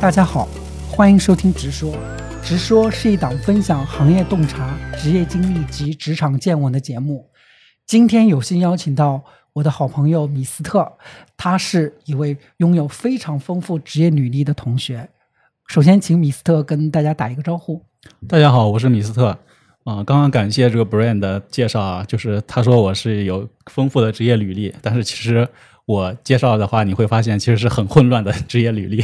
大家好，欢迎收听《直说》。《直说》是一档分享行业洞察、职业经历及职场见闻的节目。今天有幸邀请到我的好朋友米斯特，他是一位拥有非常丰富职业履历的同学。首先，请米斯特跟大家打一个招呼。大家好，我是米斯特。啊，刚刚感谢这个 Brian 的介绍啊，就是他说我是有丰富的职业履历，但是其实我介绍的话，你会发现其实是很混乱的职业履历。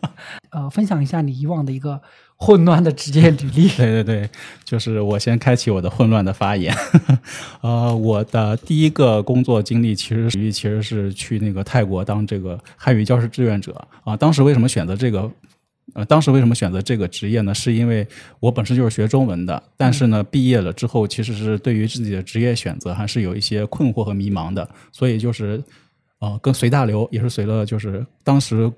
呃，分享一下你以往的一个混乱的职业履历。对对对，就是我先开启我的混乱的发言。呃，我的第一个工作经历其实其实是去那个泰国当这个汉语教师志愿者啊。当时为什么选择这个？呃，当时为什么选择这个职业呢？是因为我本身就是学中文的，但是呢，毕业了之后其实是对于自己的职业选择还是有一些困惑和迷茫的，所以就是，呃，跟随大流也是随了，就是当时，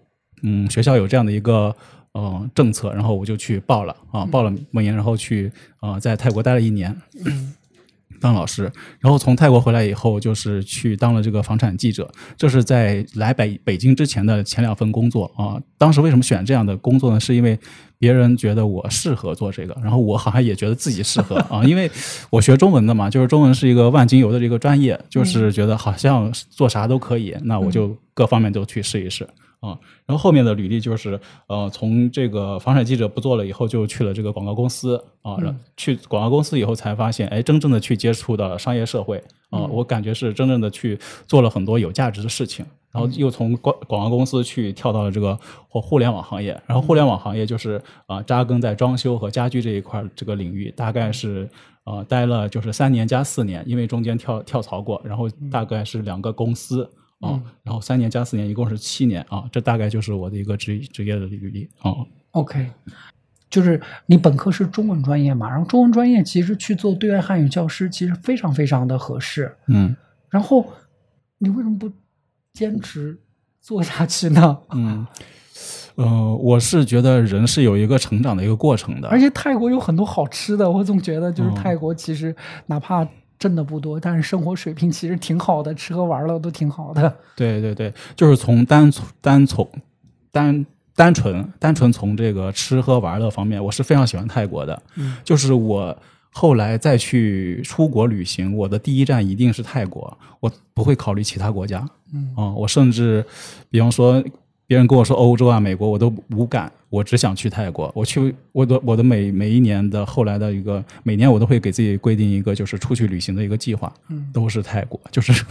嗯，学校有这样的一个呃政策，然后我就去报了啊，报了梦研，然后去啊，在泰国待了一年。当老师，然后从泰国回来以后，就是去当了这个房产记者。这是在来北北京之前的前两份工作啊。当时为什么选这样的工作呢？是因为别人觉得我适合做这个，然后我好像也觉得自己适合啊。因为我学中文的嘛，就是中文是一个万金油的这个专业，就是觉得好像做啥都可以，那我就各方面都去试一试。啊，然后后面的履历就是，呃，从这个房产记者不做了以后，就去了这个广告公司啊。去广告公司以后才发现，哎，真正的去接触到商业社会啊，我感觉是真正的去做了很多有价值的事情。然后又从广广告公司去跳到了这个或互联网行业，然后互联网行业就是啊，扎根在装修和家居这一块这个领域，大概是呃待了就是三年加四年，因为中间跳跳槽过，然后大概是两个公司。啊，然后三年加四年，一共是七年啊，这大概就是我的一个职职业的履历啊。OK，就是你本科是中文专业嘛，然后中文专业其实去做对外汉语教师，其实非常非常的合适。嗯，然后你为什么不坚持做下去呢？嗯，呃，我是觉得人是有一个成长的一个过程的，而且泰国有很多好吃的，我总觉得就是泰国其实哪怕。挣的不多，但是生活水平其实挺好的，吃喝玩乐都挺好的。对对对，就是从单从单从单单纯单纯从这个吃喝玩乐方面，我是非常喜欢泰国的。嗯，就是我后来再去出国旅行，我的第一站一定是泰国，我不会考虑其他国家。嗯啊，我甚至比方说。别人跟我说欧洲啊、美国，我都无感，我只想去泰国。我去，我的我的每每一年的后来的一个每年，我都会给自己规定一个就是出去旅行的一个计划，嗯都是泰国，就是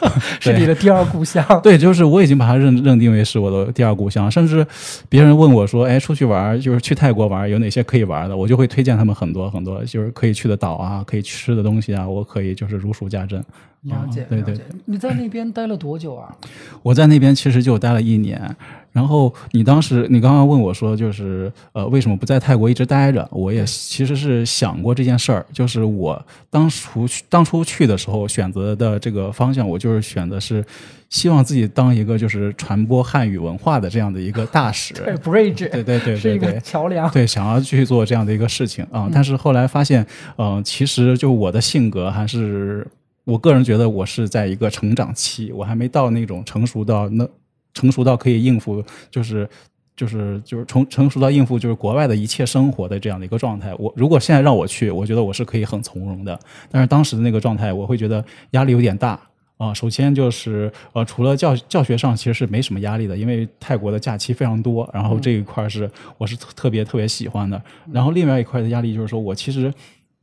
是你的第二故乡。对，就是我已经把它认认定为是我的第二故乡。甚至别人问我说：“哎，出去玩就是去泰国玩，有哪些可以玩的？”我就会推荐他们很多很多，就是可以去的岛啊，可以吃的东西啊，我可以就是如数家珍。了解，对对。你在那边待了多久啊？我在那边其实就待了一年。然后你当时，你刚刚问我说，就是呃，为什么不在泰国一直待着？我也其实是想过这件事儿。就是我当初当初去的时候选择的这个方向，我就是选的是希望自己当一个就是传播汉语文化的这样的一个大使，对，bridge，对对对，是一个桥梁。对，想要去做这样的一个事情啊。但是后来发现，嗯，其实就我的性格还是。我个人觉得我是在一个成长期，我还没到那种成熟到那成熟到可以应付，就是就是就是成成熟到应付就是国外的一切生活的这样的一个状态。我如果现在让我去，我觉得我是可以很从容的。但是当时的那个状态，我会觉得压力有点大啊。首先就是呃，除了教教学上其实是没什么压力的，因为泰国的假期非常多，然后这一块是我是特别特别喜欢的。然后另外一块的压力就是说我其实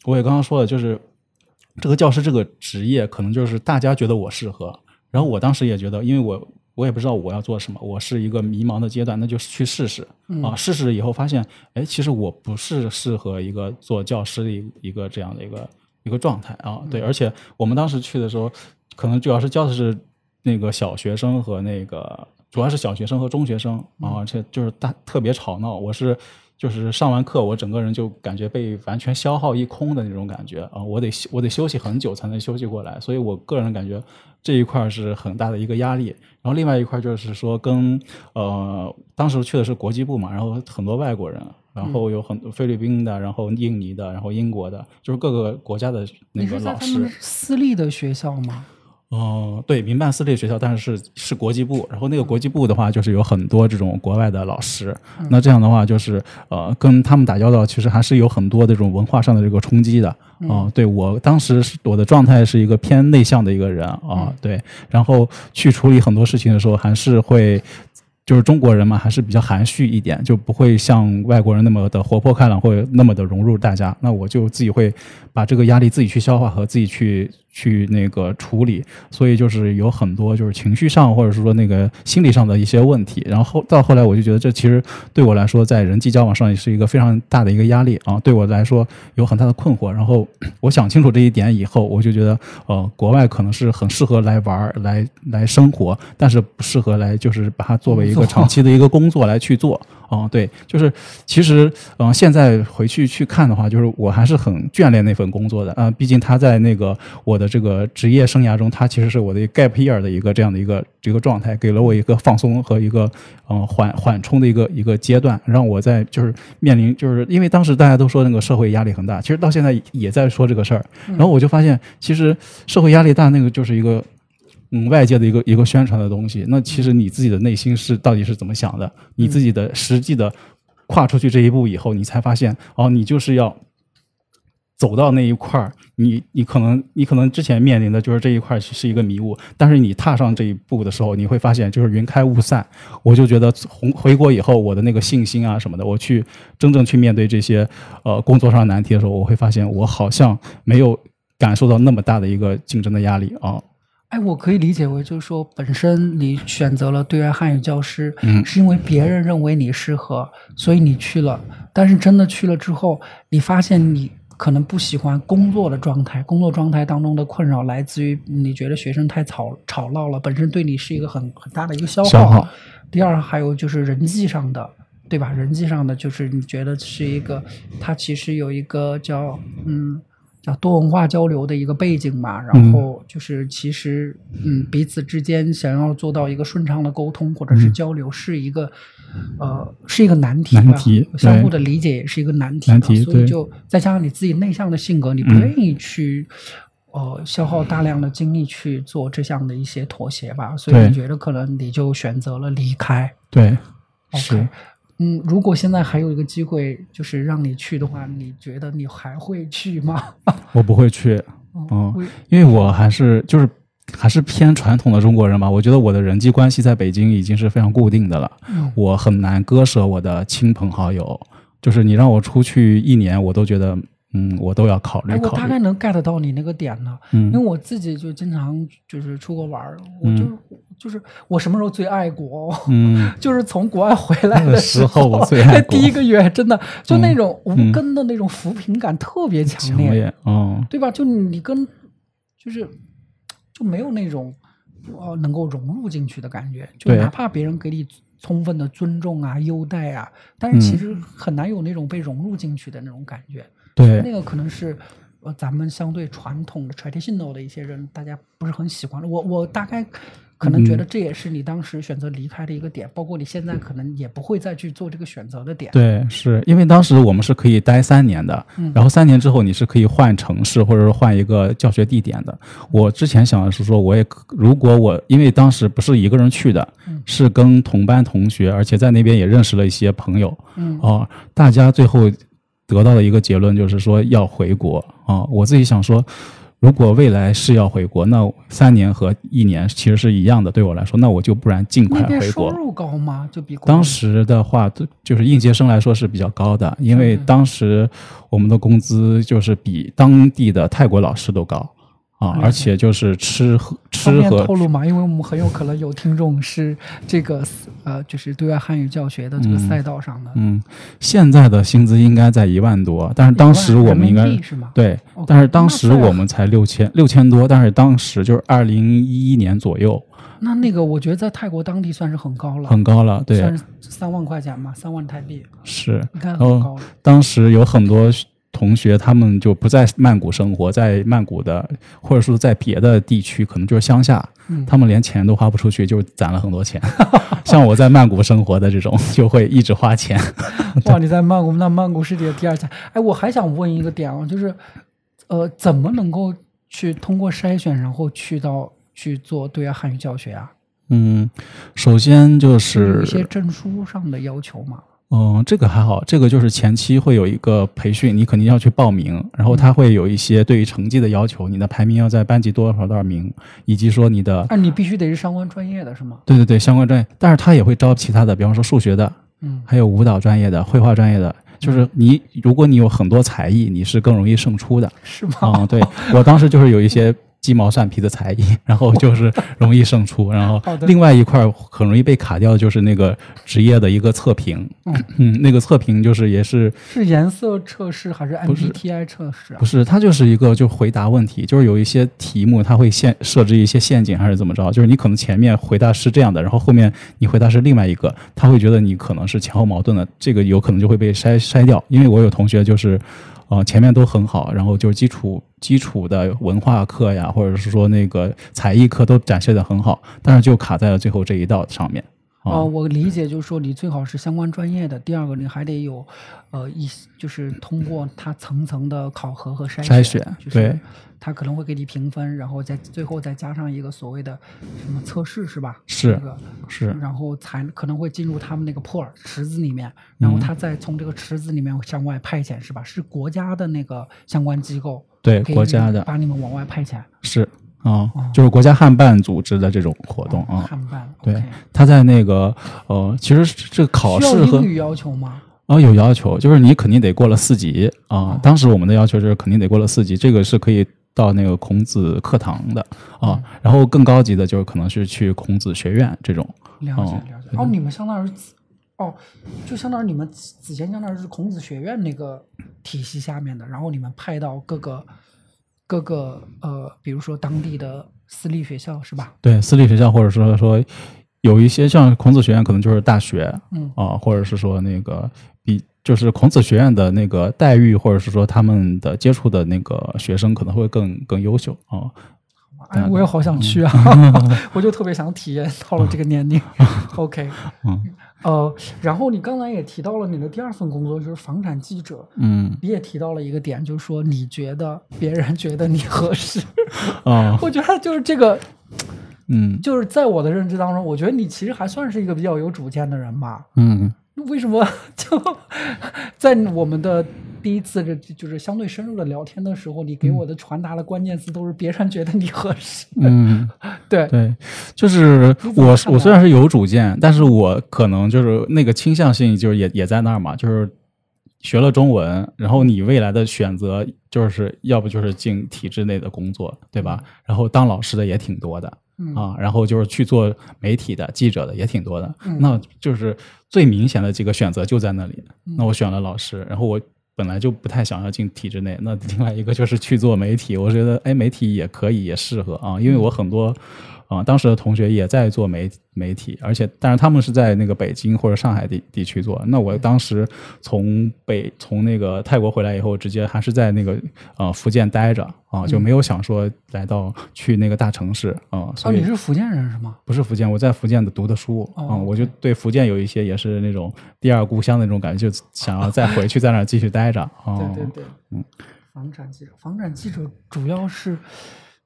我也刚刚说了，就是。这个教师这个职业，可能就是大家觉得我适合，然后我当时也觉得，因为我我也不知道我要做什么，我是一个迷茫的阶段，那就去试试啊，试试以后发现，哎，其实我不是适合一个做教师的一一个这样的一个一个状态啊，对，而且我们当时去的时候，可能主要是教的是那个小学生和那个主要是小学生和中学生啊，而且就是大特别吵闹，我是。就是上完课，我整个人就感觉被完全消耗一空的那种感觉啊！我得我得休息很久才能休息过来，所以我个人感觉这一块是很大的一个压力。然后另外一块就是说，跟呃当时去的是国际部嘛，然后很多外国人，然后有很多菲律宾的，然后印尼的，然后英国的，就是各个国家的那个老师。私立的学校吗？哦，对，民办私立学校，但是是是国际部，然后那个国际部的话，就是有很多这种国外的老师，那这样的话，就是呃，跟他们打交道，其实还是有很多这种文化上的这个冲击的。哦，对我当时是我的状态是一个偏内向的一个人啊，对，然后去处理很多事情的时候，还是会。就是中国人嘛，还是比较含蓄一点，就不会像外国人那么的活泼开朗，或者那么的融入大家。那我就自己会把这个压力自己去消化和自己去去那个处理，所以就是有很多就是情绪上或者是说那个心理上的一些问题。然后到后来我就觉得这其实对我来说在人际交往上也是一个非常大的一个压力啊，对我来说有很大的困惑。然后我想清楚这一点以后，我就觉得呃，国外可能是很适合来玩来来生活，但是不适合来就是把它作为。一个长期的一个工作来去做，哦，对，就是其实，嗯，现在回去去看的话，就是我还是很眷恋那份工作的，啊，毕竟他在那个我的这个职业生涯中，他其实是我的 gap year 的一个这样的一个这个状态，给了我一个放松和一个嗯缓缓冲的一个一个阶段，让我在就是面临就是因为当时大家都说那个社会压力很大，其实到现在也在说这个事儿，然后我就发现其实社会压力大那个就是一个。嗯，外界的一个一个宣传的东西，那其实你自己的内心是到底是怎么想的？你自己的实际的跨出去这一步以后，你才发现哦，你就是要走到那一块儿，你你可能你可能之前面临的就是这一块是一个迷雾，但是你踏上这一步的时候，你会发现就是云开雾散。我就觉得从回国以后，我的那个信心啊什么的，我去真正去面对这些呃工作上难题的时候，我会发现我好像没有感受到那么大的一个竞争的压力啊。哎，我可以理解为，就是说，本身你选择了对外汉语教师，嗯，是因为别人认为你适合，所以你去了。但是真的去了之后，你发现你可能不喜欢工作的状态，工作状态当中的困扰来自于你觉得学生太吵吵闹了，本身对你是一个很很大的一个消耗。第二，还有就是人际上的，对吧？人际上的就是你觉得是一个，它其实有一个叫嗯。叫多文化交流的一个背景嘛，然后就是其实，嗯，彼此之间想要做到一个顺畅的沟通或者是交流，是一个，呃，是一个难题难题，相互的理解也是一个难题。难题，所以就再加上你自己内向的性格，你不愿意去，呃，消耗大量的精力去做这项的一些妥协吧。所以你觉得可能你就选择了离开。对，是。嗯，如果现在还有一个机会，就是让你去的话，你觉得你还会去吗？我不会去，嗯，因为我还是就是还是偏传统的中国人吧。我觉得我的人际关系在北京已经是非常固定的了，我很难割舍我的亲朋好友。就是你让我出去一年，我都觉得。嗯，我都要考虑考虑。我大概能 get 到你那个点呢，因为我自己就经常就是出国玩儿，我就就是我什么时候最爱国？嗯，就是从国外回来的时候，我最爱 第一个月，真的就那种无根的那种扶贫感特别强烈，嗯，对吧？就你跟就是就没有那种呃能够融入进去的感觉，就哪怕别人给你充分的尊重啊、优待啊，但是其实很难有那种被融入进去的那种感觉。对，那个可能是，呃，咱们相对传统的 traditional 的一些人，大家不是很喜欢。我我大概可能觉得这也是你当时选择离开的一个点，包括你现在可能也不会再去做这个选择的点。对，是因为当时我们是可以待三年的，然后三年之后你是可以换城市或者说换一个教学地点的。我之前想的是说，我也如果我因为当时不是一个人去的，是跟同班同学，而且在那边也认识了一些朋友，嗯，哦，大家最后。得到的一个结论就是说要回国啊！我自己想说，如果未来是要回国，那三年和一年其实是一样的。对我来说，那我就不然尽快回国。收入高吗？就比当时的话，就是应届生来说是比较高的，因为当时我们的工资就是比当地的泰国老师都高。啊，而且就是吃喝吃和透露嘛，因为我们很有可能有听众是这个呃，就是对外汉语教学的这个赛道上的。嗯，现在的薪资应该在一万多，但是当时我们应该对，但是当时我们才六千六千多，但是当时就是二零一一年左右。那那个我觉得在泰国当地算是很高了，很高了，对，算是三万块钱嘛，三万泰币是，你看很高。当时有很多。同学他们就不在曼谷生活，在曼谷的，或者说在别的地区，可能就是乡下，他们连钱都花不出去，就攒了很多钱。像我在曼谷生活的这种，就会一直花钱。哇，你在曼谷，那曼谷是你的第二家。哎，我还想问一个点啊，就是，呃，怎么能够去通过筛选，然后去到去做对外汉语教学啊？嗯，首先就是一些证书上的要求嘛？嗯，这个还好，这个就是前期会有一个培训，你肯定要去报名，然后他会有一些对于成绩的要求，你的排名要在班级多少多少名，以及说你的啊，你必须得是相关专业的是吗？对对对相关专业，但是他也会招其他的，比方说数学的，嗯还有舞蹈专业的、绘画专业的，就是你如果你有很多才艺，你是更容易胜出的。是吗？嗯，对我当时就是有一些鸡毛蒜皮的才艺，然后就是容易胜出，然后另外一块儿很容易被卡掉，就是那个职业的一个测评。嗯 那个测评就是也是是颜色测试还是 MBTI 测试啊不？是它就是一个就回答问题，就是有一些题目它会限设置一些陷阱还是怎么着，就是你可能前面回答是这样的，然后后面你回答是另外一个，他会觉得你可能是前后矛盾的，这个有可能就会被筛筛掉。因为我有同学就是。啊，前面都很好，然后就是基础基础的文化课呀，或者是说那个才艺课都展现的很好，但是就卡在了最后这一道上面。啊哦，我理解就是说，你最好是相关专业的。第二个，你还得有，呃，一就是通过它层层的考核和筛筛选就是对他可能会给你评分，然后再最后再加上一个所谓的什么测试是吧？是这个是然后才可能会进入他们那个 pool 池子里面，然后他再从这个池子里面向外派遣是吧？是国家的那个相关机构对给国家的把你们往外派遣。是啊、就是国家汉办组织的这种活动啊。汉办对他在那个呃，其实这个考试英语要求吗？啊、有要求，就是你肯定得过了四级啊、当时我们的要求就是肯定得过了四级，这个是可以到那个孔子课堂的啊、嗯然后更高级的就是可能是去孔子学院这种。了解哦了解。哦，你们相当于哦，就相当于你们子子谦相当于是孔子学院那个体系下面的，然后你们派到各个各个呃，比如说当地的私立学校是吧？对，私立学校或者说说有一些像孔子学院可能就是大学嗯啊、或者是说那个比就是孔子学院的那个待遇，或者是说他们的接触的那个学生可能会更更优秀啊、哎，我也好想去啊，我就特别想体验到了这个年龄。OK，嗯。呃，然后你刚才也提到了你的第二份工作就是房产记者，嗯。你也提到了一个点，就是说你觉得别人觉得你合适，啊我觉得就是这个，嗯。就是在我的认知当中，我觉得你其实还算是一个比较有主见的人吧。嗯。为什么就在我们的第一次这就是相对深入的聊天的时候，你给我的传达的关键词都是别人觉得你合适？嗯。对，对，就是我我虽然是有主见，但是我可能就是那个倾向性就是也也在那儿嘛，就是学了中文，然后你未来的选择就是要不就是进体制内的工作，对吧？然后当老师的也挺多的。嗯啊，然后就是去做媒体的、记者的也挺多的，嗯那就是最明显的几个选择就在那里。嗯那我选了老师，然后我本来就不太想要进体制内，那 另外一个就是去做媒体，我觉得哎，媒体也可以，也适合啊，因为我很多啊、当时的同学也在做媒媒体，而且但是他们是在那个北京或者上海地地区做。那我当时从北从那个泰国回来以后，直接还是在那个呃福建待着啊，就没有想说来到去那个大城市啊，哦，所以你是福建人是吗？不是福建，我在福建的读的书啊、哦我就对福建有一些也是那种第二故乡的那种感觉，就想要再回去在那儿继续待着啊。对对对，嗯，房产记者，房产记者主要是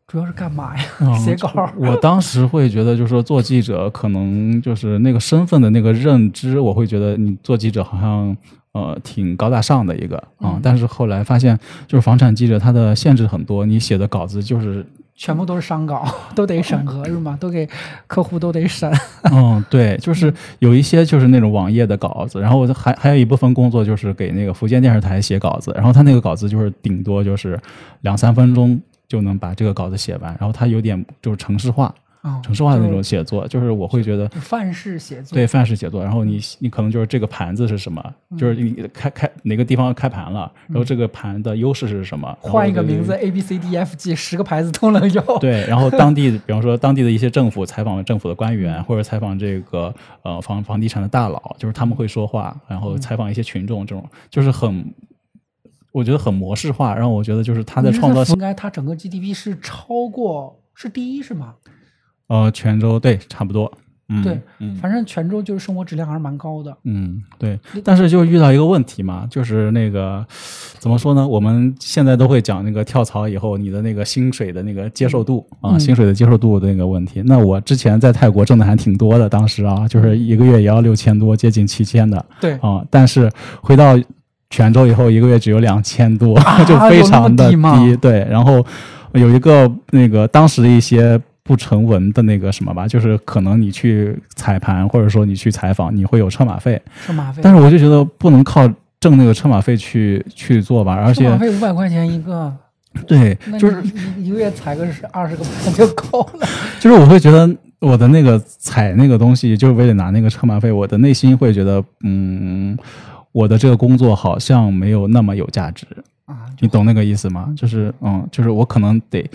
主要是干嘛呀？嗯写稿儿。我当时会觉得，就是说做记者，可能就是那个身份的那个认知，我会觉得你做记者好像呃挺高大上的一个啊、嗯但是后来发现，就是房产记者他的限制很多，你写的稿子就是全部都是商稿，都得审核是吗？都给客户都得审。嗯，对，就是有一些就是那种网页的稿子，然后还还有一部分工作就是给那个福建电视台写稿子，然后他那个稿子就是顶多就是两三分钟就能把这个稿子写完，然后他有点就是城市化，啊，城市化的那种写作，就是我会觉得范式写作。对，范式写作，然后你你可能就是这个盘子是什么，就是你开开哪个地方开盘了，然后这个盘的优势是什么，换一个名字 A B C D E F G 十个牌子都能有。对，然后当地，比方说当地的一些政府采访政府的官员，或者采访这个呃房房地产的大佬，就是他们会说话，然后采访一些群众，这种就是很，我觉得很模式化，让我觉得就是他在创造应该它整个 GDP 是超过是第一是吗？呃泉州对差不多，嗯，对，嗯反正泉州就是生活质量还是蛮高的。嗯，对，但是就遇到一个问题嘛，就是那个怎么说呢？我们现在都会讲那个跳槽以后你的那个薪水的那个接受度啊，嗯薪水的接受度的那个问题。那我之前在泰国挣的还挺多的，当时啊，就是一个月也要六千多，接近七千的对，啊。但是回到泉州以后，一个月只有两千多，啊 就非常的低对，然后有一个那个当时的一些。不成文的那个什么吧，就是可能你去踩盘，或者说你去采访，你会有车马费，车马费，但是我就觉得不能靠挣那个车马费去去做吧，而且车马费五百块钱一个，对，就是一一个月踩个是二十个盘就够了。就是我会觉得我的那个采那个东西，就是为了拿那个车马费，我的内心会觉得，嗯，我的这个工作好像没有那么有价值，啊，你懂那个意思吗？就是嗯，就是我可能得，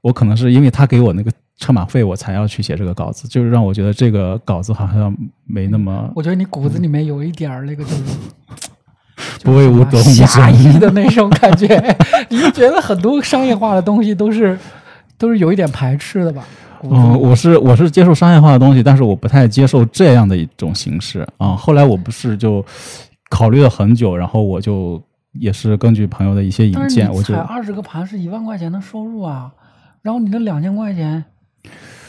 我可能是因为他给我那个车马费，我才要去写这个稿子，就是让我觉得这个稿子好像没那么我觉得你骨子里面有一点儿那个就是。不为五斗米折侠义的那种感觉，你就觉得很多商业化的东西都是都是有一点排斥的吧？嗯，我是我是接受商业化的东西，但是我不太接受这样的一种形式啊。后来我不是就考虑了很久，然后我就也是根据朋友的一些引荐，我就踩二十个盘是一万块钱的收入啊，然后你的两千块钱，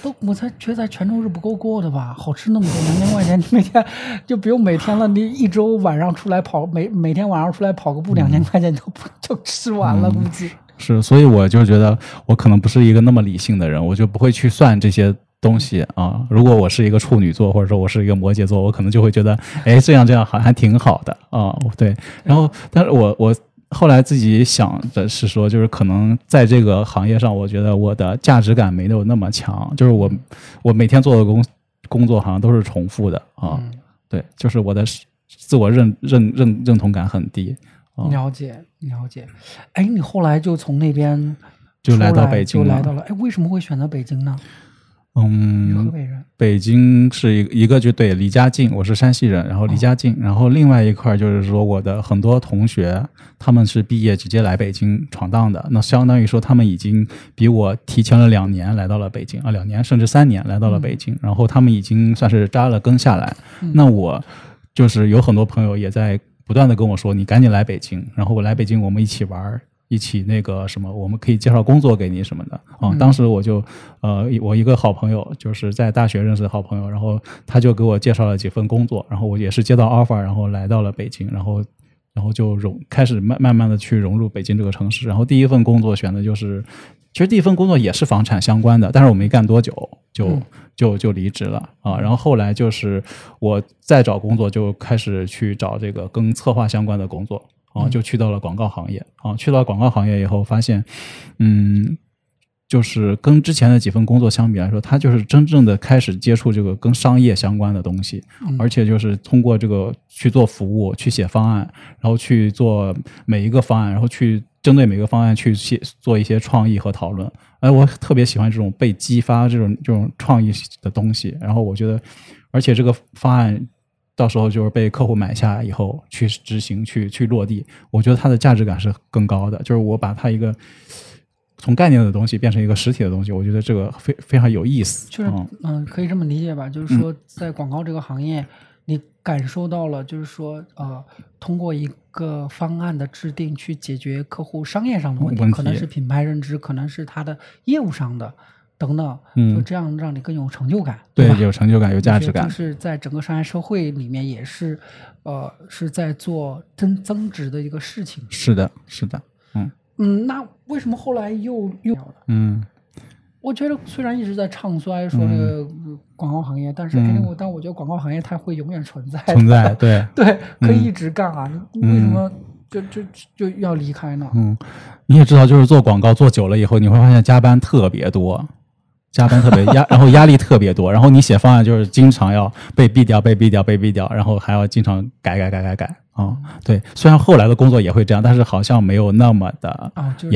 都我才觉得在泉州是不够过的吧？好吃那么多，两千块钱你每天就不用每天了，你一周晚上出来跑，每每天晚上出来跑个步，两千块钱就不就吃完了，估计。是，所以我就觉得我可能不是一个那么理性的人，我就不会去算这些东西啊。如果我是一个处女座，或者说我是一个摩羯座，我可能就会觉得，哎，这样这样好还挺好的啊。对，然后，但是我我后来自己想的是说，就是可能在这个行业上，我觉得我的价值感没有那么强，就是我我每天做的工工作好像都是重复的啊。嗯对，就是我的自我认认认认同感很低。哦了解了解，哎，你后来就从那边就来到北京了就来到了，哎，为什么会选择北京呢？嗯，河北人，北京是一个一个就对离家近，我是山西人，然后离家近，然后另外一块儿就是说我的很多同学他们是毕业直接来北京闯荡的，那相当于说他们已经比我提前了两年来到了北京啊，两年甚至三年来到了北京，然后他们已经算是扎了根下来。嗯那我就是有很多朋友也在不断的跟我说，你赶紧来北京，然后我来北京我们一起玩儿。一起那个什么，我们可以介绍工作给你什么的啊。嗯当时我就呃，我一个好朋友，就是在大学认识的好朋友，然后他就给我介绍了几份工作，然后我也是接到 offer，然后来到了北京，然后然后就融开始慢慢慢的去融入北京这个城市。然后第一份工作选的就是，其实第一份工作也是房产相关的，但是我没干多久就、嗯就就离职了啊。然后后来就是我再找工作就开始去找这个跟策划相关的工作。啊，嗯就去到了广告行业啊，去到广告行业以后，发现，嗯，就是跟之前的几份工作相比来说，他就是真正的开始接触这个跟商业相关的东西，嗯而且就是通过这个去做服务，去写方案，然后去做每一个方案，然后去针对每个方案去写做一些创意和讨论。哎，我特别喜欢这种被激发这种这种创意的东西，然后我觉得，而且这个方案。到时候就是被客户买下以后去执行、去去落地，我觉得它的价值感是更高的。就是我把它一个从概念的东西变成一个实体的东西，我觉得这个非非常有意思。就是嗯嗯，可以这么理解吧？就是说，在广告这个行业，你感受到了，就是说，呃，通过一个方案的制定去解决客户商业上的问题，问题可能是品牌认知，可能是他的业务上的等等，嗯就这样让你更有成就感，对，吧？有成就感，有价值感就。是在整个商业社会里面，也是，呃，是在做增增值的一个事情。是的，是的，嗯嗯，那为什么后来又又？嗯我觉得虽然一直在唱衰说这个呃广告行业，但是嗯 anyway，但我觉得广告行业它会永远存在，存在，对，对，可以嗯一直干啊。你为什么就就就要离开呢？嗯，你也知道，就是做广告做久了以后，你会发现加班特别多，加班特别压，然后压力特别多，然后你写方案就是经常要被毙掉、被毙掉、被毙掉，然后还要经常改改改改改啊、对，虽然后来的工作也会这样，但是好像没有那么的啊，就是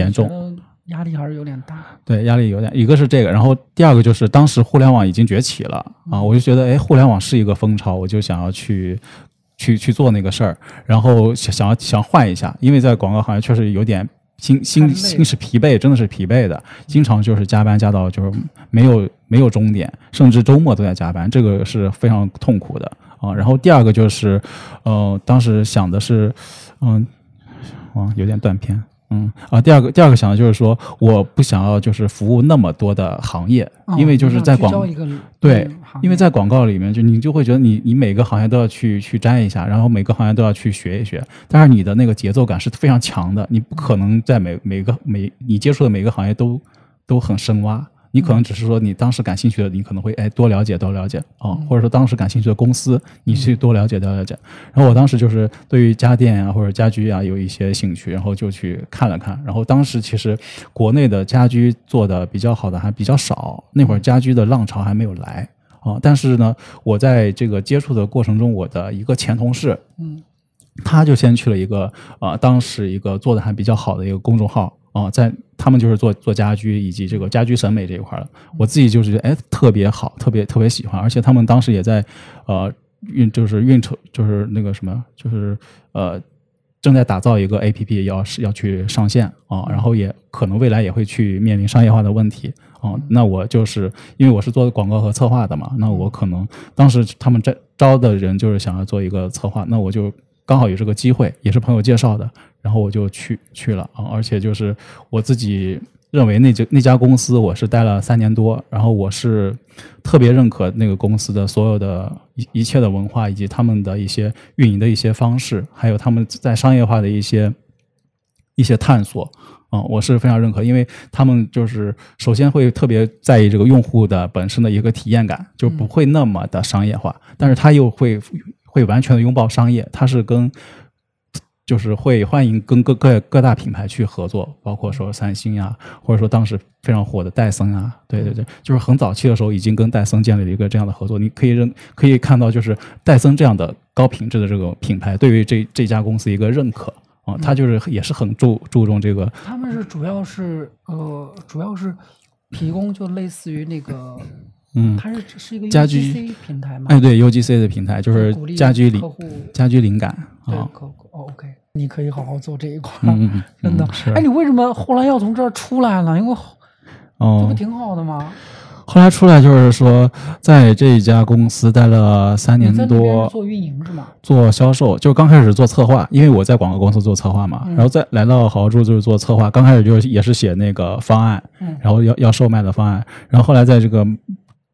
压力还是有点大。对，压力有点，一个是这个，然后第二个就是当时互联网已经崛起了啊，我就觉得哎，互联网是一个风潮，我就想要去去去做那个事儿，然后想想要想换一下，因为在广告行业确实有点心心心是疲惫，真的是疲惫的，经常就是加班加到就是没有没有终点，甚至周末都在加班，这个是非常痛苦的啊。然后第二个就是，呃，当时想的是，嗯，啊，有点断片。嗯啊，第二个第二个想的就是说，我不想要就是服务那么多的行业，哦因为就是在广对因为在广告里面，就你就会觉得你你每个行业都要去去沾一下，然后每个行业都要去学一学，但是你的那个节奏感是非常强的，你不可能在每每个每你接触的每个行业都都很深挖。你可能只是说你当时感兴趣的，你可能会哎多了解多了解啊、或者说当时感兴趣的公司，你去多了解多了解。然后我当时就是对于家电啊或者家居啊有一些兴趣，然后就去看了看。然后当时其实国内的家居做的比较好的还比较少，那会儿家居的浪潮还没有来啊。但是呢，我在这个接触的过程中，我的一个前同事，嗯他就先去了一个呃，当时一个做的还比较好的一个公众号啊、在他们就是做做家居以及这个家居审美这一块儿的。我自己就是觉得哎特别好，特别特别喜欢，而且他们当时也在呃运就是运筹就是那个什么就是呃。正在打造一个 A P P，要是要去上线啊，然后也可能未来也会去面临商业化的问题啊。那我就是因为我是做广告和策划的嘛，那我可能当时他们招招的人就是想要做一个策划，那我就刚好有这个机会，也是朋友介绍的，然后我就去去了啊，而且就是我自己认为那家那家公司我是待了三年多，然后我是特别认可那个公司的所有的一一切的文化，以及他们的一些运营的一些方式，还有他们在商业化的一些一些探索。啊、我是非常认可，因为他们就是首先会特别在意这个用户的本身的一个体验感，就不会那么的商业化，但是他又会会完全的拥抱商业，它是跟就是会欢迎跟各各各大品牌去合作，包括说三星啊，或者说当时非常火的戴森啊，对对对，就是很早期的时候已经跟戴森建立了一个这样的合作。你可以认可以看到，就是戴森这样的高品质的这个品牌对于这这家公司一个认可啊，他就是也是很注注重这个他们是主要是呃，主要是提供就类似于那个，嗯，它是是一个家居平台嘛，哎对 UGC 的平台就是家居灵家居灵感对啊，哦 OK，你可以好好做这一块儿，嗯 真的嗯。哎，你为什么后来要从这儿出来了？因为这哦不，挺好的吗？后来出来就是说，在这一家公司待了三年多，做运营是吗？做销售，就刚开始做策划，因为我在广告公司做策划嘛，嗯然后再来到好住就是做策划，刚开始就是也是写那个方案，嗯然后要要售卖的方案，然后后来在这个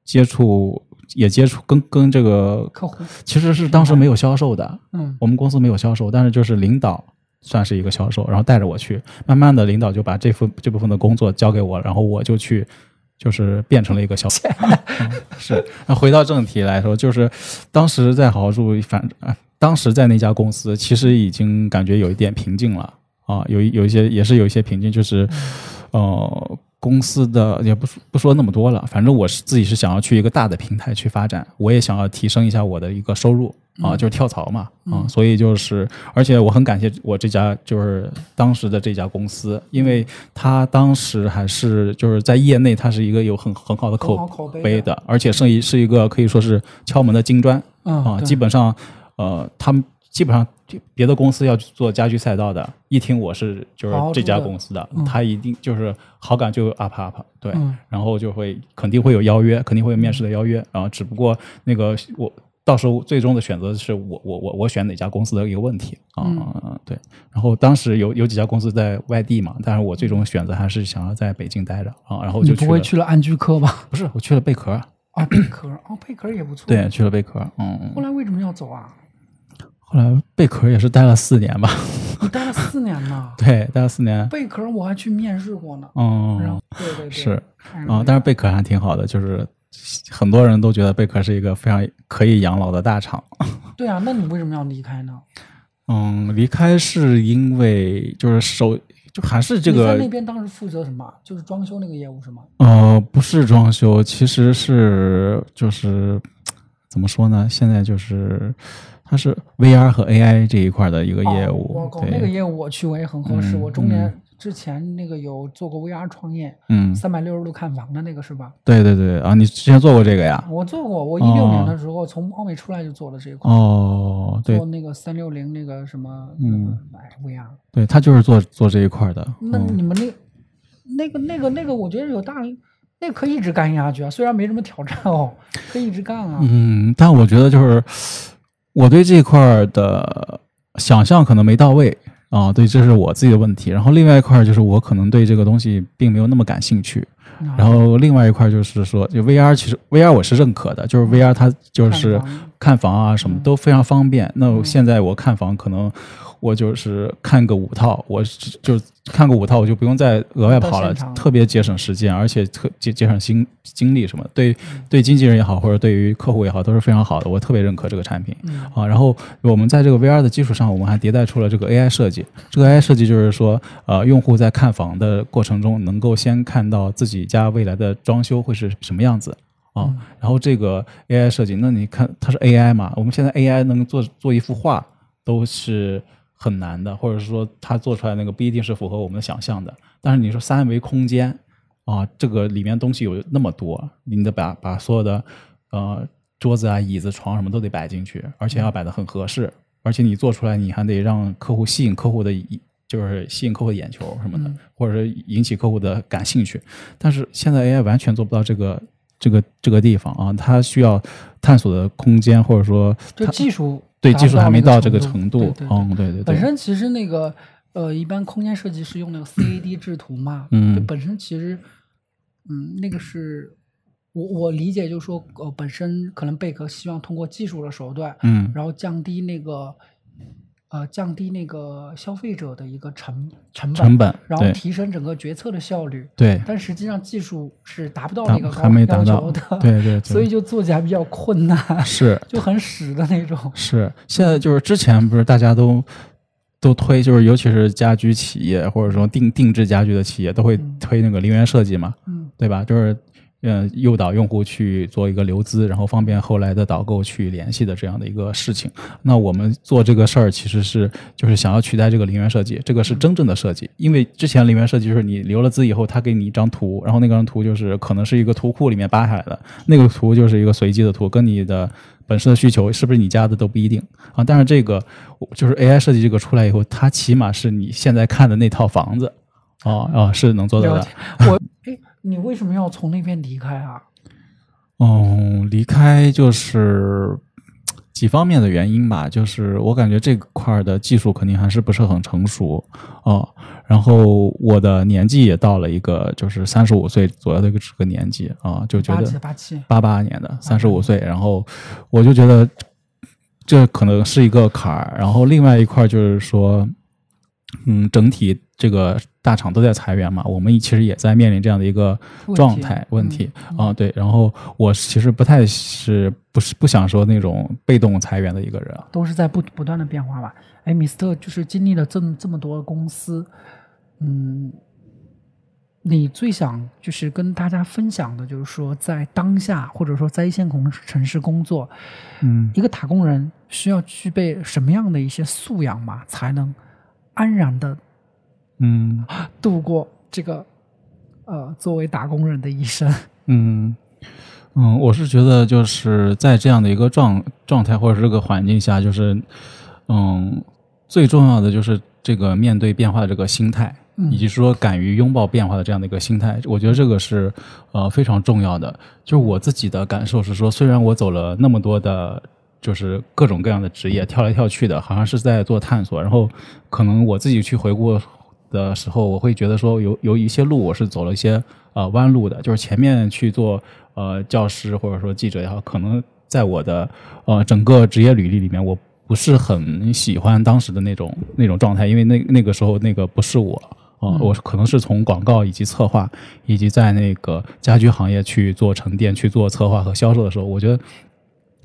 接触也接触跟跟这个客户，其实是当时没有销售的，嗯我们公司没有销售，但是就是领导算是一个销售，然后带着我去，慢慢的领导就把这份这部分的工作交给我，然后我就去。就是变成了一个销售，嗯是。那回到正题来说，就是当时在好好住，反啊，当时在那家公司，其实已经感觉有一点瓶颈了啊，有一有一些也是有一些瓶颈，就是呃，公司的也不说不说那么多了，反正我是自己是想要去一个大的平台去发展，我也想要提升一下我的一个收入啊，就是跳槽嘛啊，嗯。所以就是，而且我很感谢我这家就是当时的这家公司，因为他当时还是就是在业内，它是一个有很很好的口口碑的，而且是一是一个可以说是敲门的金砖啊，基本上呃，他们基本上别的公司要去做家居赛道的，一听我是就是这家公司的，嗯他一定就是好感就 up up，对，嗯然后就会肯定会有邀约，肯定会有面试的邀约，然后只不过那个我到时候最终的选择是我我我我选哪家公司的一个问题啊、嗯对。然后当时有有几家公司在外地嘛，但是我最终选择还是想要在北京待着啊，然后就不会去了，去了安居科吧？不是我去了贝壳，啊，贝壳哦，贝壳也不错。对，，去了贝壳，嗯，后来为什么要走啊？后来贝壳也是待了四年吧，你待了四年呢。对，待了四年，贝壳我还去面试过呢。然嗯后，对对对，是嗯啊，但是贝壳还挺好的，就是很多人都觉得贝壳是一个非常可以养老的大厂。对啊，那你为什么要离开呢？嗯，离开是因为就是首就还是这个那边当时负责什么？就是装修那个业务是吗？呃不是装修，其实是就是怎么说呢？现在就是它是 VR 和 AI 这一块的一个业哦务，我靠，那个业务我去我也很合适。嗯我中年之前那个有做过 VR 创业，嗯，三百六十度看房的那个是吧？对对对啊，你之前做过这个呀？我做过，我一六年的时候从奥美出来就做了这一块，哦，对做那个三六零那个什么，嗯，哎 VR。对，他就是做做这一块的。那嗯你们那那个那个那个，我觉得有大那可以一直干下去啊，虽然没什么挑战哦，可以一直干啊。嗯，但我觉得就是我对这块儿的想象可能没到位啊，对，这是我自己的问题。然后另外一块儿就是我可能对这个东西并没有那么感兴趣。啊然后另外一块儿就是说，就 VR 其实 VR 我是认可的，就是 VR 它就是看房啊什么嗯都非常方便。那嗯现在我看房可能我就是看个五套，我只就看个五套，我就不用再额外跑了特别节省时间，而且特节节省心精力什么。对嗯对经纪人也好，或者对于客户也好，都是非常好的。我特别认可这个产品。嗯啊，然后我们在这个 VR 的基础上，我们还迭代出了这个 AI 设计。这个 AI 设计就是说，呃，用户在看房的过程中，能够先看到自己家未来的装修会是什么样子啊。嗯然后这个 AI 设计，那你看它是 AI 嘛？我们现在 AI 能做做一幅画都是很难的，或者是说它做出来那个不一定是符合我们的想象的。但是你说三维空间啊，这个里面东西有那么多，你得把把所有的呃桌子啊、椅子、床什么都得摆进去，而且要摆的很合适，而且你做出来，你还得让客户吸引客户的一。就是吸引客户的眼球什么的，嗯或者是引起客户的感兴趣。但是现在 AI 完全做不到这个这个这个地方啊，它需要探索的空间，或者说就它技术对技术还没到这个那个程程度。对对对嗯，对对对。本身其实那个呃，一般空间设计师用那个 CAD 制图嘛，嗯就本身其实，嗯，那个是我我理解就是说，呃，本身可能贝壳希望通过技术的手段，嗯然后降低那个呃降低那个消费者的一个成成本，成本然后提升整个决策的效率。对，但实际上技术是达不到那个高还没达到要求的，对对对所以就做起来比较困难，是就很屎的那种。是，现在就是之前不是大家都都推，就是尤其是家居企业或者说定定制家居的企业都会嗯推那个零元设计嘛，嗯对吧？就是呃诱导用户去做一个留资，然后方便后来的导购去联系的这样的一个事情。那我们做这个事儿其实是就是想要取代这个零元设计，这个是真正的设计。因为之前零元设计就是你留了资以后，他给你一张图，然后那张图就是可能是一个图库里面扒下来的，那个图就是一个随机的图，跟你的本身的需求是不是你家的都不一定啊。但是这个就是 AI 设计这个出来以后，它起码是你现在看的那套房子。哦哦，是能做到的。我，你为什么要从那边离开啊？嗯，离开就是几方面的原因吧，就是我感觉这块儿的技术肯定还是不是很成熟哦。然后我的年纪也到了一个就是三十五岁左右的一个这个年纪啊，就觉得八七，八八年的三十五岁，然后我就觉得这可能是一个坎儿。然后另外一块儿就是说，嗯，整体这个大厂都在裁员嘛，我们其实也在面临这样的一个状态问题啊、对。然后我其实不太是不是不想说那种被动裁员的一个人啊，都是在不不断的变化吧。哎，米斯特就是经历了这么这么多公司，嗯，你最想就是跟大家分享的，就是说在当下或者说在一线城城市工作，嗯一个打工人需要具备什么样的一些素养嘛，才能安然的嗯度过这个呃作为打工人的一生？嗯嗯，我是觉得就是在这样的一个状状态或者是这个环境下，就是嗯，最重要的就是这个面对变化的这个心态，嗯以及说敢于拥抱变化的这样的一个心态，我觉得这个是呃非常重要的。就是我自己的感受是说，虽然我走了那么多的。就是各种各样的职业跳来跳去的，好像是在做探索。然后可能我自己去回顾的时候，我会觉得说有有一些路我是走了一些呃弯路的，就是前面去做呃教师或者说记者也好，可能在我的呃整个职业履历里面，我不是很喜欢当时的那种那种状态，因为那那个时候那个不是我。啊、我可能是从广告以及策划，以及在那个家居行业去做沉淀、去做策划和销售的时候，我觉得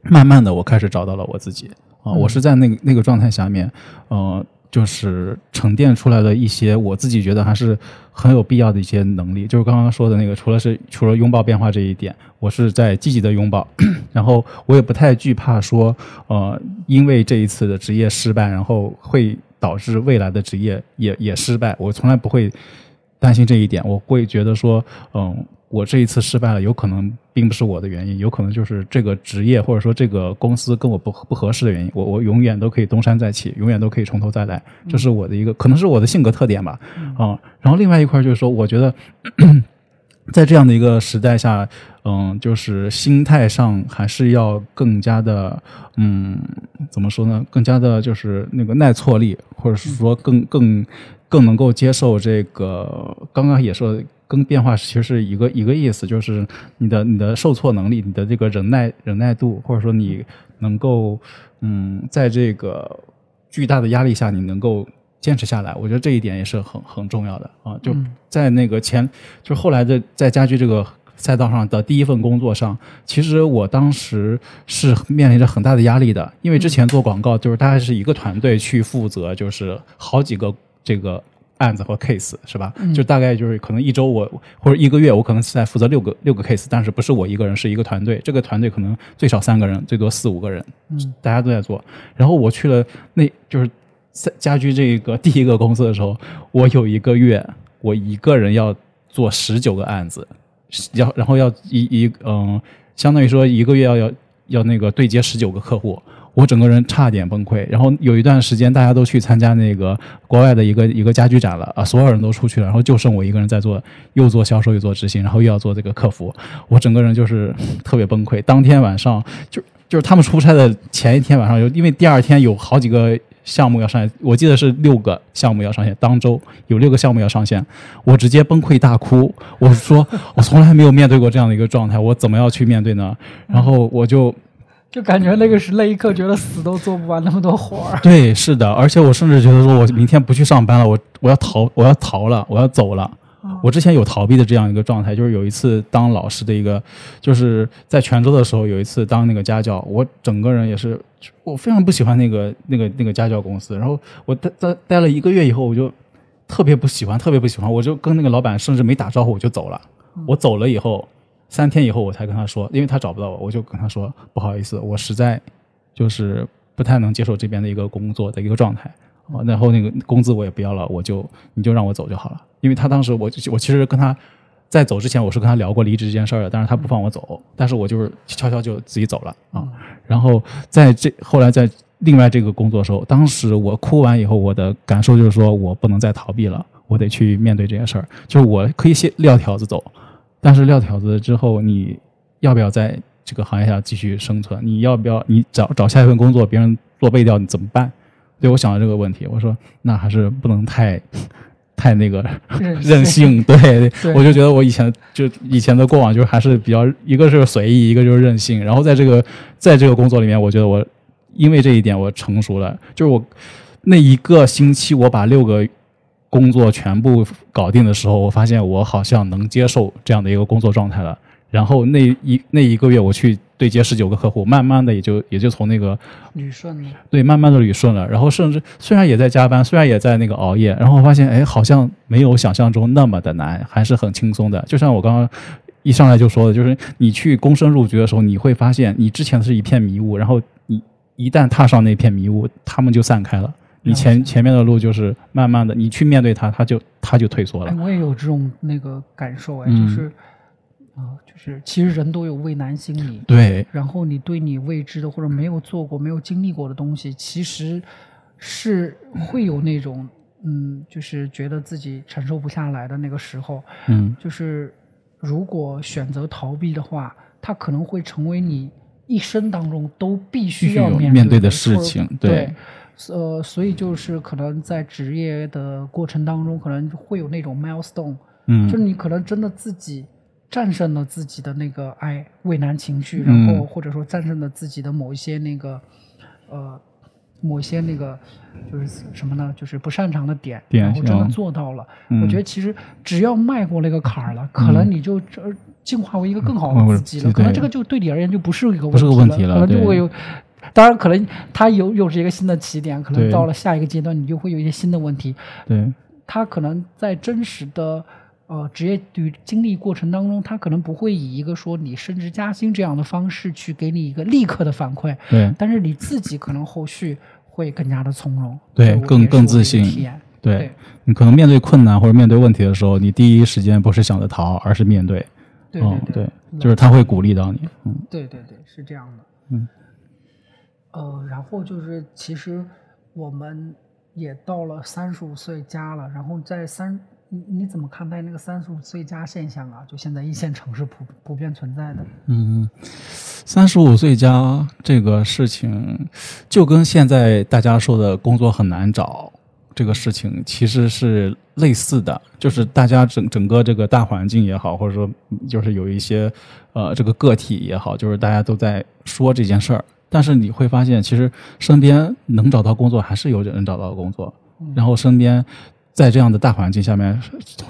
慢慢的我开始找到了我自己。啊、我是在那个那个状态下面，呃，就是沉淀出来的一些我自己觉得还是很有必要的一些能力，就是刚刚说的那个，除了是除了拥抱变化这一点，我是在积极的拥抱，然后我也不太惧怕说，呃，因为这一次的职业失败，然后会导致未来的职业也也失败，我从来不会担心这一点，我会觉得说，嗯，我这一次失败了，有可能并不是我的原因，有可能就是这个职业或者说这个公司跟我不不合适的原因，我我永远都可以东山再起，永远都可以从头再来，这是我的一个可能是我的性格特点吧，啊、然后另外一块就是说，我觉得 在这样的一个时代下，嗯，就是心态上还是要更加的，嗯，怎么说呢？更加的就是那个耐挫力，或者是说更更更能够接受这个。刚刚也说，跟变化其实是一个一个意思，就是你的你的受挫能力，你的这个忍耐忍耐度，或者说你能够，嗯，在这个巨大的压力下，你能够。坚持下来，我觉得这一点也是很很重要的啊！就在那个前，就后来的在家居这个赛道上的第一份工作上，其实我当时是面临着很大的压力的，因为之前做广告就是大概是一个团队去负责，就是好几个这个案子和 case 是吧？就大概就是可能一周我或者一个月我可能是在负责六个六个 case，但是不是我一个人，是一个团队，这个团队可能最少三个人，最多四五个人，嗯，大家都在做。然后我去了，那就是。在家居这个第一个公司的时候，我有一个月，我一个人要做十九个案子，要然后要一一嗯，相当于说一个月要要要那个对接十九个客户，我整个人差点崩溃。然后有一段时间大家都去参加那个国外的一个一个家居展了啊，所有人都出去了，然后就剩我一个人在做，又做销售又做执行，然后又要做这个客服，我整个人就是特别崩溃。当天晚上就就是他们出差的前一天晚上，有因为第二天有好几个。项目要上线，我记得是六个项目要上线，当周有六个项目要上线，我直接崩溃大哭。我说我从来没有面对过这样的一个状态，我怎么要去面对呢？然后我就就感觉那个是那一刻觉得死都做不完那么多活儿。对，是的，而且我甚至觉得说我明天不去上班了，我我要逃，我要逃了，我要走了。我之前有逃避的这样一个状态，就是有一次当老师的一个，就是在泉州的时候，有一次当那个家教，我整个人也是，我非常不喜欢那个那个那个家教公司。然后我待待待了一个月以后，我就特别不喜欢，特别不喜欢，我就跟那个老板甚至没打招呼我就走了。我走了以后，三天以后我才跟他说，因为他找不到我，我就跟他说不好意思，我实在就是不太能接受这边的一个工作的一个状态。然后那个工资我也不要了，我就你就让我走就好了。因为他当时我我其实跟他在走之前我是跟他聊过离职这件事儿的，但是他不放我走，但是我就是悄悄就自己走了啊。然后在这后来在另外这个工作的时候，当时我哭完以后，我的感受就是说我不能再逃避了，我得去面对这件事儿。就是我可以先撂挑子走，但是撂挑子之后，你要不要在这个行业下继续生存？你要不要你找找下一份工作，别人做背调你怎么办？对我想了这个问题，我说那还是不能太，太那个 任性。对，我就觉得我以前就以前的过往，就还是比较一个是随意，一个就是任性。然后在这个在这个工作里面，我觉得我因为这一点我成熟了。就是我那一个星期，我把六个工作全部搞定的时候，我发现我好像能接受这样的一个工作状态了。然后那一那一个月我去。对接十九个客户，慢慢的也就也就从那个捋顺了，对，慢慢的捋顺了。然后甚至虽然也在加班，虽然也在那个熬夜，然后发现哎，好像没有想象中那么的难，还是很轻松的。就像我刚刚一上来就说的，就是你去躬身入局的时候，你会发现你之前是一片迷雾，然后你一旦踏上那片迷雾，他们就散开了。你前前面的路就是慢慢的，你去面对它，它就它就退缩了。我也有这种那个感受哎，就是。啊，就是其实人都有畏难心理，对。然后你对你未知的或者没有做过、没有经历过的东西，其实是会有那种嗯，就是觉得自己承受不下来的那个时候。嗯，就是如果选择逃避的话，它可能会成为你一生当中都必须要面对的事情。对，呃，所以就是可能在职业的过程当中，可能会有那种 milestone，嗯，就是你可能真的自己。战胜了自己的那个爱畏难情绪，然后或者说战胜了自己的某一些那个呃某一些那个就是什么呢？就是不擅长的点，然后真的做到了。我觉得其实只要迈过那个坎儿了，可能你就这进化为一个更好的自己了。可能这个就对你而言就不是一个问题了，可能就会有。当然，可能它有又是一个新的起点，可能到了下一个阶段，你就会有一些新的问题。对，他可能在真实的。呃，职业与经历过程当中，他可能不会以一个说你升职加薪这样的方式去给你一个立刻的反馈，对。但是你自己可能后续会更加的从容，对，更更自信。对，你可能面对困难或者面对问题的时候，你第一时间不是想着逃，而是面对。对对对，就是他会鼓励到你。嗯，对对对，是这样的。嗯。呃，然后就是其实我们也到了三十五岁加了，然后在三。你你怎么看待那个三十五岁加现象啊？就现在一线城市普普遍存在的。嗯，三十五岁加这个事情，就跟现在大家说的工作很难找这个事情其实是类似的，就是大家整整个这个大环境也好，或者说就是有一些呃这个个体也好，就是大家都在说这件事儿。但是你会发现，其实身边能找到工作还是有人找到工作，然后身边在这样的大环境下面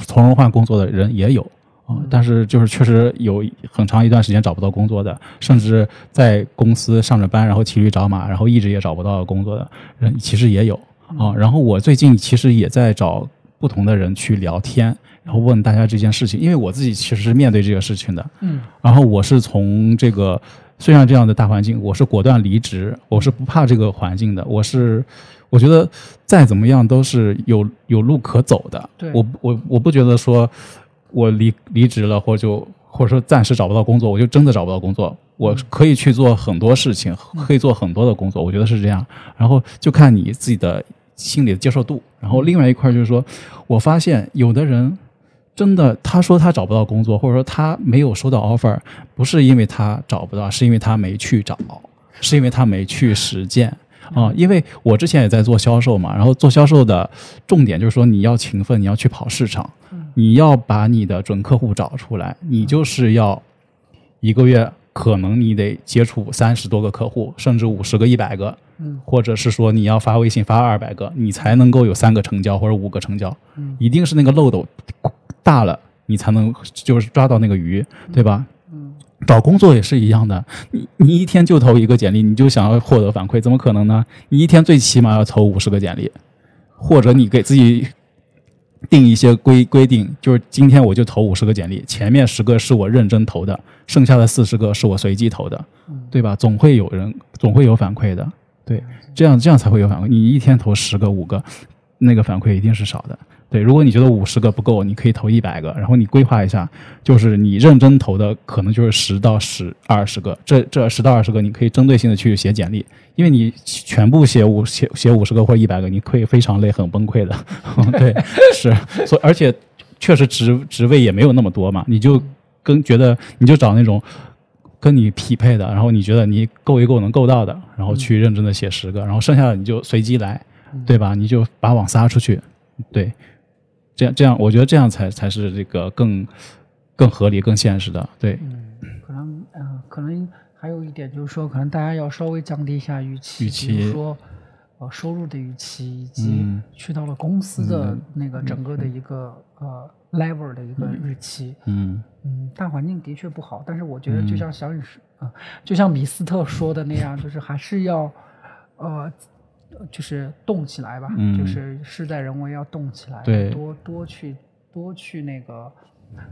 从容换工作的人也有。啊。但是就是确实有很长一段时间找不到工作的，甚至在公司上着班，然后骑驴找马，然后一直也找不到工作的人，其实也有。啊。然后我最近其实也在找不同的人去聊天，然后问大家这件事情，因为我自己其实是面对这个事情的，嗯。然后我是从这个虽然这样的大环境，我是果断离职，我是不怕这个环境的，我是我觉得再怎么样都是有有路可走的。对我我我不觉得说我离离职了，或者就或者说暂时找不到工作，我就真的找不到工作。我可以去做很多事情，可以做很多的工作，我觉得是这样。然后就看你自己的心理的接受度。然后另外一块就是说，我发现有的人真的他说他找不到工作，或者说他没有收到 offer，不是因为他找不到，是因为他没去找，是因为他没去实践。啊、因为我之前也在做销售嘛，然后做销售的重点就是说你要勤奋，你要去跑市场，你要把你的准客户找出来，你就是要一个月可能你得接触三十多个客户，甚至五十个、一百个，嗯。或者是说你要发微信发二百个，你才能够有三个成交或者五个成交，嗯。一定是那个漏斗大了，你才能就是抓到那个鱼，对吧？嗯找工作也是一样的，你你一天就投一个简历，你就想要获得反馈，怎么可能呢？你一天最起码要投五十个简历，或者你给自己定一些规规定，就是今天我就投五十个简历，前面十个是我认真投的，剩下的四十个是我随机投的，对吧？总会有人，总会有反馈的，对，这样这样才会有反馈。你一天投十个、五个，那个反馈一定是少的。对，如果你觉得五十个不够，你可以投一百个，然后你规划一下，就是你认真投的可能就是十到十二十个，这这十到二十个你可以针对性的去写简历，因为你全部写五写写五十个或一百个，你会非常累，很崩溃的。对，是，所以而且确实职职位也没有那么多嘛，你就跟觉得你就找那种跟你匹配的，然后你觉得你够一够能够到的，然后去认真的写十个，然后剩下的你就随机来，对吧？你就把网撒出去，对，这样这样，我觉得这样才才是这个更更合理、更现实的，对，嗯可能嗯、呃可能还有一点就是说，可能大家要稍微降低一下预期，预期比如说呃收入的预期，以及嗯去到了公司的那个整个的一个、呃 level 的一个预期。嗯嗯，大环境的确不好，但是我觉得就像小雨说啊、就像米斯特说的那样，就是还是要呃。就是动起来吧，嗯。就是事在人为，要动起来，对。多多去多去那个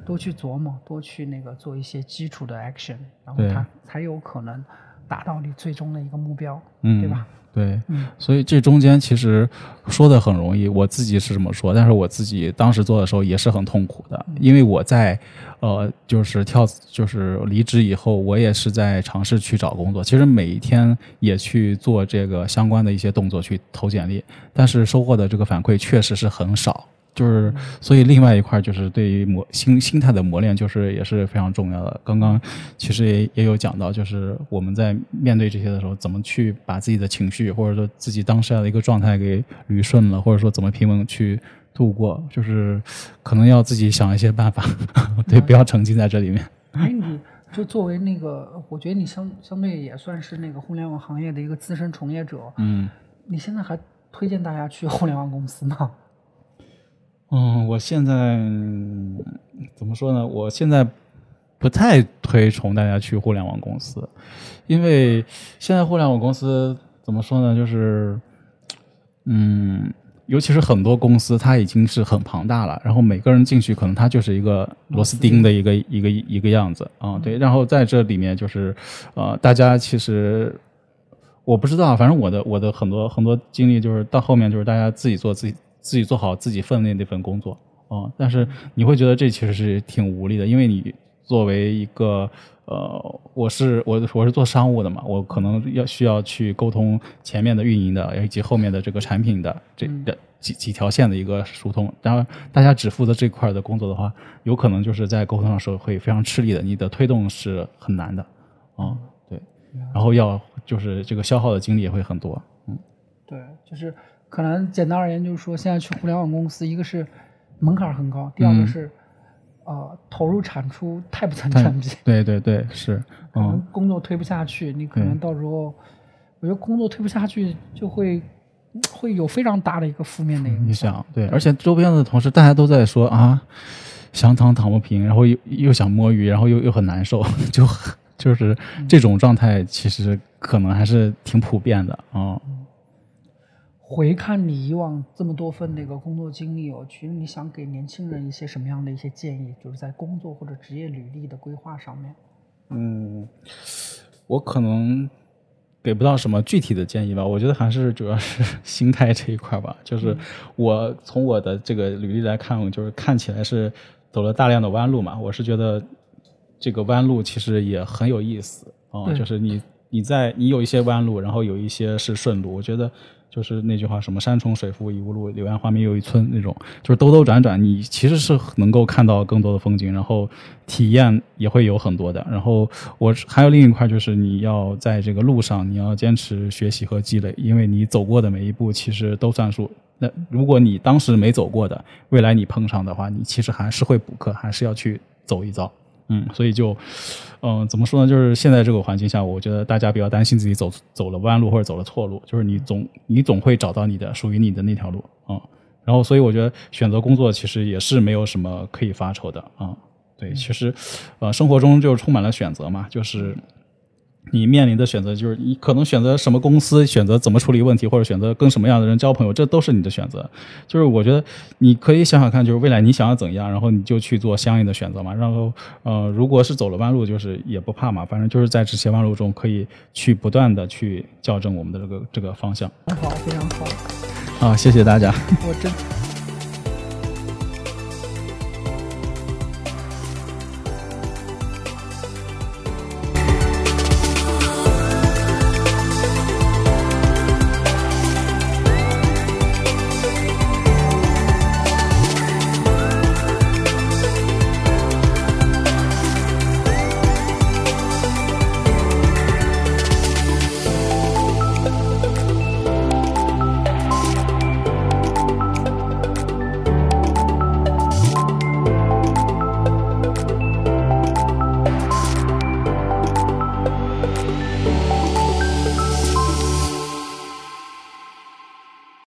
多去琢磨，多去那个做一些基础的 action，然后对。它才有可能达到你最终的一个目标，嗯，对吧？对，嗯所以这中间其实说的很容易，我自己是这么说，但是我自己当时做的时候也是很痛苦的，因为我在呃就是跳就是离职以后，我也是在尝试去找工作，其实每一天也去做这个相关的一些动作去投简历，但是收获的这个反馈确实是很少。就是，所以另外一块就是对于磨心心态的磨练，就是也是非常重要的。刚刚其实也也有讲到，就是我们在面对这些的时候，怎么去把自己的情绪或者说自己当下的一个状态给捋顺了，或者说怎么平稳去度过，就是可能要自己想一些办法，对，不要沉浸在这里面。哎，你就作为那个，我觉得你相相对也算是那个互联网行业的一个资深从业者，嗯你现在还推荐大家去互联网公司吗？嗯，我现在嗯怎么说呢？我现在不太推崇大家去互联网公司，因为现在互联网公司怎么说呢？就是嗯，尤其是很多公司，它已经是很庞大了，然后每个人进去可能它就是一个螺丝钉的一个一个一个样子啊，对。然后在这里面就是呃，大家其实。我不知道，反正我的我的很多很多经历就是到后面就是大家自己做自己自己做好自己分内那份工作。啊、但是你会觉得这其实是挺无力的，因为你作为一个呃，我是我我是做商务的嘛，我可能要需要去沟通前面的运营的以及后面的这个产品的这的几几条线的一个疏通。当然，大家只负责这块的工作的话，有可能就是在沟通上时候会非常吃力的，你的推动是很难的，啊，对，然后要就是这个消耗的精力也会很多，嗯，对，就是可能简单而言，就是说现在去互联网公司，一个是门槛很高，第二个是。呃，投入产出太不成正比。对对对，是。可能工作推不下去，你可能到时候，我觉得工作推不下去就会会有非常大的一个负面的影响。对，而且周边的同事大家都在说啊，想躺躺不平，然后又又想摸鱼，然后又又很难受，就就是这种状态，其实可能还是挺普遍的啊。回看你以往这么多份那个工作经历，哦，其实你想给年轻人一些什么样的一些建议，就是在工作或者职业履历的规划上面。嗯，我可能给不到什么具体的建议吧。我觉得还是主要是 心态这一块吧。就是我从我的这个履历来看，就是看起来是走了大量的弯路嘛。我是觉得这个弯路其实也很有意思啊。就是你你在你有一些弯路，然后有一些是顺路。我觉得。就是那句话，什么山重水复疑无路，柳暗花明又一村那种，就是兜兜转转，你其实是能够看到更多的风景，然后体验也会有很多的。然后我还有另一块，就是你要在这个路上，你要坚持学习和积累，因为你走过的每一步其实都算数。那如果你当时没走过的，未来你碰上的话，你其实还是会补课，还是要去走一遭。嗯，所以就，嗯，怎么说呢？就是现在这个环境下，我觉得大家不要担心自己走走了弯路或者走了错路，就是你总你总会找到你的属于你的那条路啊。然后，所以我觉得选择工作其实也是没有什么可以发愁的啊。对，其实，呃，生活中就充满了选择嘛，就是。你面临的选择就是你可能选择什么公司，选择怎么处理问题，或者选择跟什么样的人交朋友，这都是你的选择。就是我觉得你可以想想看，就是未来你想要怎样，然后你就去做相应的选择嘛。然后，呃，如果是走了弯路，就是也不怕嘛，反正就是在这些弯路中可以去不断的去校正我们的这个这个方向。很好，非常好。啊，谢谢大家。我真。